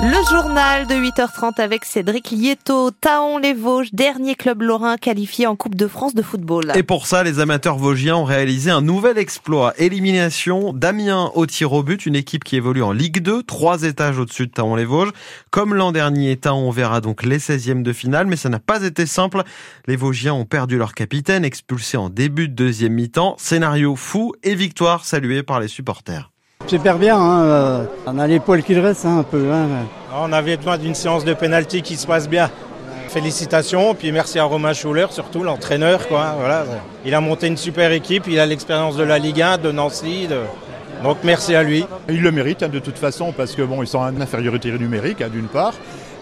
Le journal de 8h30 avec Cédric Lieto, Taon les Vosges, dernier club lorrain qualifié en Coupe de France de football. Et pour ça, les amateurs vosgiens ont réalisé un nouvel exploit. Élimination d'Amiens au tir au but, une équipe qui évolue en Ligue 2, trois étages au-dessus de Taon les Vosges. Comme l'an dernier, Taon verra donc les 16e de finale, mais ça n'a pas été simple. Les Vosgiens ont perdu leur capitaine, expulsé en début de deuxième mi-temps. Scénario fou et victoire saluée par les supporters. Super bien, hein, euh, on a l'épaule qui reste hein, un peu. Hein. On avait besoin d'une séance de pénalty qui se passe bien. Félicitations, puis merci à Romain Schuller, surtout l'entraîneur. Quoi, voilà. Il a monté une super équipe, il a l'expérience de la Ligue 1, de Nancy. Donc merci à lui. Il le mérite de toute façon parce que bon, ils sont en infériorité numérique d'une part.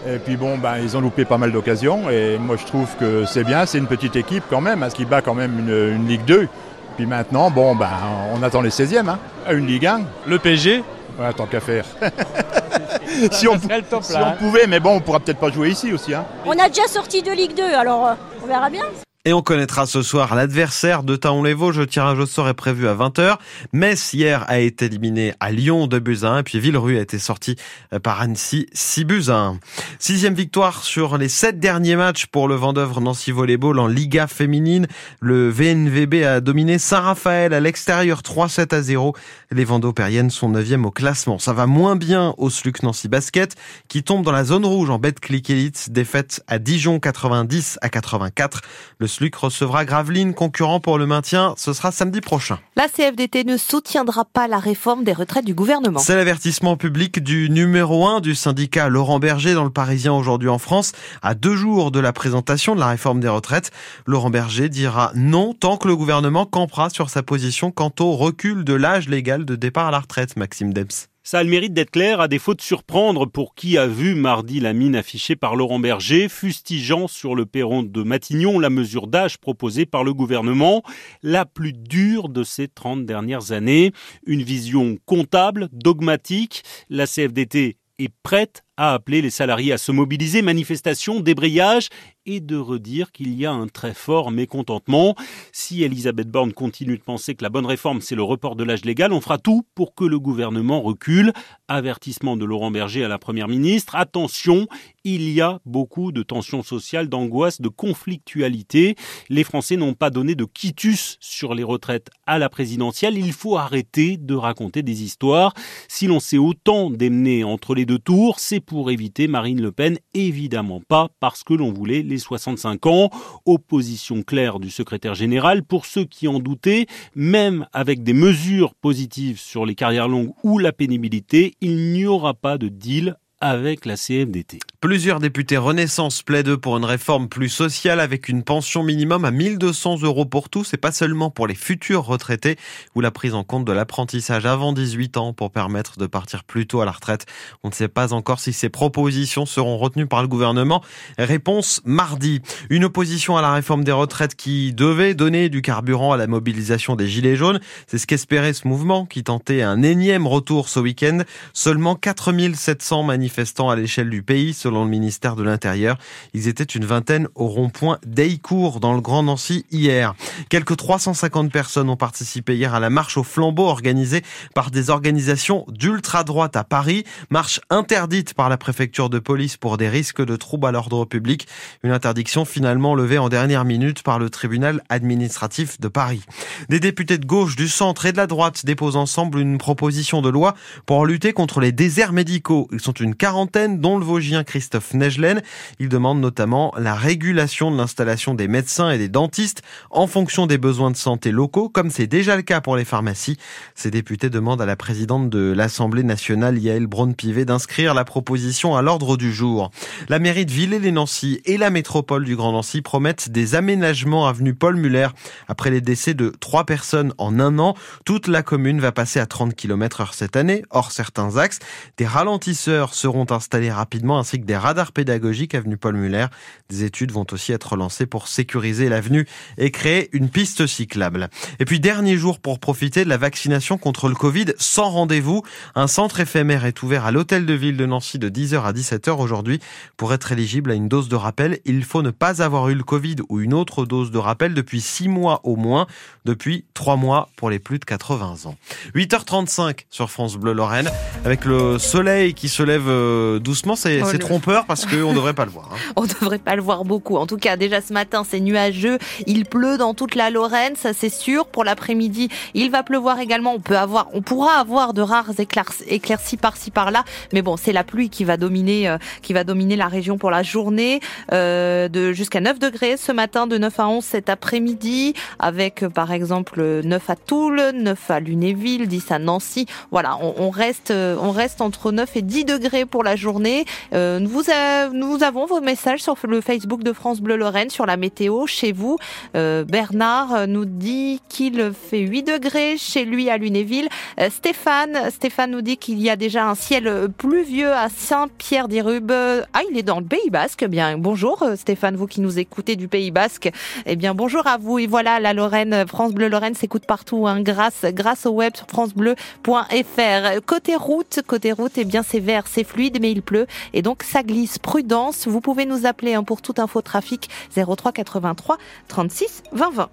Et puis bon, ben, ils ont loupé pas mal d'occasions. Et moi je trouve que c'est bien, c'est une petite équipe quand même, qui bat quand même une, une Ligue 2. Puis maintenant, bon, ben, on attend les 16e, hein, à une Ligue 1. Le PSG Ouais, tant qu'à faire. si, on, si on, pouvait, mais bon, on pourra peut-être pas jouer ici aussi. Hein. On a déjà sorti de Ligue 2, alors euh, on verra bien. Et on connaîtra ce soir l'adversaire de Taon-les-Vosges. Le tirage au sort est prévu à 20h. Metz, hier, a été éliminé à Lyon de buts 1. Et puis Villerue a été sorti par Annecy 6 buts 1. Sixième victoire sur les sept derniers matchs pour le Vendœuvre Nancy Volleyball en Liga féminine. Le VNVB a dominé Saint-Raphaël à l'extérieur 3-7 à 0. Les Vendopériennes sont 9e au classement. Ça va moins bien au Sluc Nancy Basket qui tombe dans la zone rouge en Betclic Elite. Défaite à Dijon 90 à 84. Le Luc recevra Gravelines, concurrent pour le maintien. Ce sera samedi prochain. La CFDT ne soutiendra pas la réforme des retraites du gouvernement. C'est l'avertissement public du numéro 1 du syndicat Laurent Berger dans le Parisien aujourd'hui en France. À deux jours de la présentation de la réforme des retraites, Laurent Berger dira non tant que le gouvernement campera sur sa position quant au recul de l'âge légal de départ à la retraite, Maxime Debs. Ça a le mérite d'être clair, à défaut de surprendre pour qui a vu mardi la mine affichée par Laurent Berger, fustigeant sur le perron de Matignon la mesure d'âge proposée par le gouvernement, la plus dure de ces 30 dernières années. Une vision comptable, dogmatique. La CFDT est prête à appeler les salariés à se mobiliser, manifestation, débrayage et de redire qu'il y a un très fort mécontentement. Si Elisabeth Borne continue de penser que la bonne réforme c'est le report de l'âge légal, on fera tout pour que le gouvernement recule. Avertissement de Laurent Berger à la première ministre. Attention, il y a beaucoup de tensions sociales, d'angoisse, de conflictualité. Les Français n'ont pas donné de quitus sur les retraites à la présidentielle. Il faut arrêter de raconter des histoires. Si l'on sait autant démener entre les deux tours, c'est pour éviter Marine Le Pen, évidemment pas parce que l'on voulait les 65 ans. Opposition claire du secrétaire général. Pour ceux qui en doutaient, même avec des mesures positives sur les carrières longues ou la pénibilité, il n'y aura pas de deal avec la CFDT. Plusieurs députés Renaissance plaident pour une réforme plus sociale avec une pension minimum à 1200 euros pour tous et pas seulement pour les futurs retraités ou la prise en compte de l'apprentissage avant 18 ans pour permettre de partir plus tôt à la retraite. On ne sait pas encore si ces propositions seront retenues par le gouvernement. Réponse mardi. Une opposition à la réforme des retraites qui devait donner du carburant à la mobilisation des Gilets jaunes. C'est ce qu'espérait ce mouvement qui tentait un énième retour ce week-end. Seulement 4700 manifestants à l'échelle du pays selon le ministère de l'Intérieur. Ils étaient une vingtaine au rond-point d'Eicourt dans le Grand Nancy hier. Quelques 350 personnes ont participé hier à la marche au flambeau organisée par des organisations d'ultra-droite à Paris. Marche interdite par la préfecture de police pour des risques de troubles à l'ordre public. Une interdiction finalement levée en dernière minute par le tribunal administratif de Paris. Des députés de gauche, du centre et de la droite déposent ensemble une proposition de loi pour lutter contre les déserts médicaux. Ils sont une quarantaine, dont le Vosgien Christophe Neigelen. Il demande notamment la régulation de l'installation des médecins et des dentistes en fonction des besoins de santé locaux, comme c'est déjà le cas pour les pharmacies. Ces députés demandent à la présidente de l'Assemblée nationale, Yael Braun-Pivet, d'inscrire la proposition à l'ordre du jour. La mairie de Villers-les-Nancy et la métropole du Grand Nancy promettent des aménagements avenue Paul Muller. Après les décès de trois personnes en un an, toute la commune va passer à 30 km heure cette année, hors certains axes. Des ralentisseurs seront installés rapidement ainsi que des radars pédagogiques avenue Paul Muller. Des études vont aussi être lancées pour sécuriser l'avenue et créer une piste cyclable. Et puis dernier jour pour profiter de la vaccination contre le Covid sans rendez-vous. Un centre éphémère est ouvert à l'hôtel de ville de Nancy de 10h à 17h aujourd'hui. Pour être éligible à une dose de rappel, il faut ne pas avoir eu le Covid ou une autre dose de rappel depuis 6 mois au moins, depuis 3 mois pour les plus de 80 ans. 8h35 sur France Bleu Lorraine avec le soleil qui se lève euh, doucement, c'est Oh, trompeur parce qu'on ne devrait pas le voir. hein. On devrait pas le voir beaucoup. En tout cas, déjà ce matin, c'est nuageux. Il pleut dans toute la Lorraine, ça c'est sûr. Pour l'après-midi, il va pleuvoir également. On peut avoir, on pourra avoir de rares éclairci- éclaircies par-ci par-là. Mais bon, c'est la pluie qui va dominer, euh, qui va dominer la région pour la journée. Euh, de jusqu'à 9 degrés ce matin, de 9 à 11 cet après-midi, avec euh, par exemple 9 à Toul, 9 à Lunéville, 10 à Nancy. Voilà, on, on reste, euh, on reste entre 9 et 10 degrés pour la journée. Euh, vous a- nous avons vos messages sur le Facebook de France Bleu Lorraine sur la météo chez vous. Euh, Bernard nous dit qu'il fait 8 degrés chez lui à Lunéville. Euh, Stéphane, Stéphane nous dit qu'il y a déjà un ciel pluvieux à Saint-Pierre-des-Rubes. Ah, il est dans le Pays Basque. Eh Bien, bonjour euh, Stéphane, vous qui nous écoutez du Pays Basque. Eh bien, bonjour à vous. Et voilà, la Lorraine, France Bleu Lorraine s'écoute partout, hein, grâce, grâce au web sur francebleu.fr. Côté route, côté route, eh bien, c'est vert, c'est mais il pleut. Et donc, ça glisse. Prudence. Vous pouvez nous appeler hein, pour toute info trafic 03 83 36 20 20.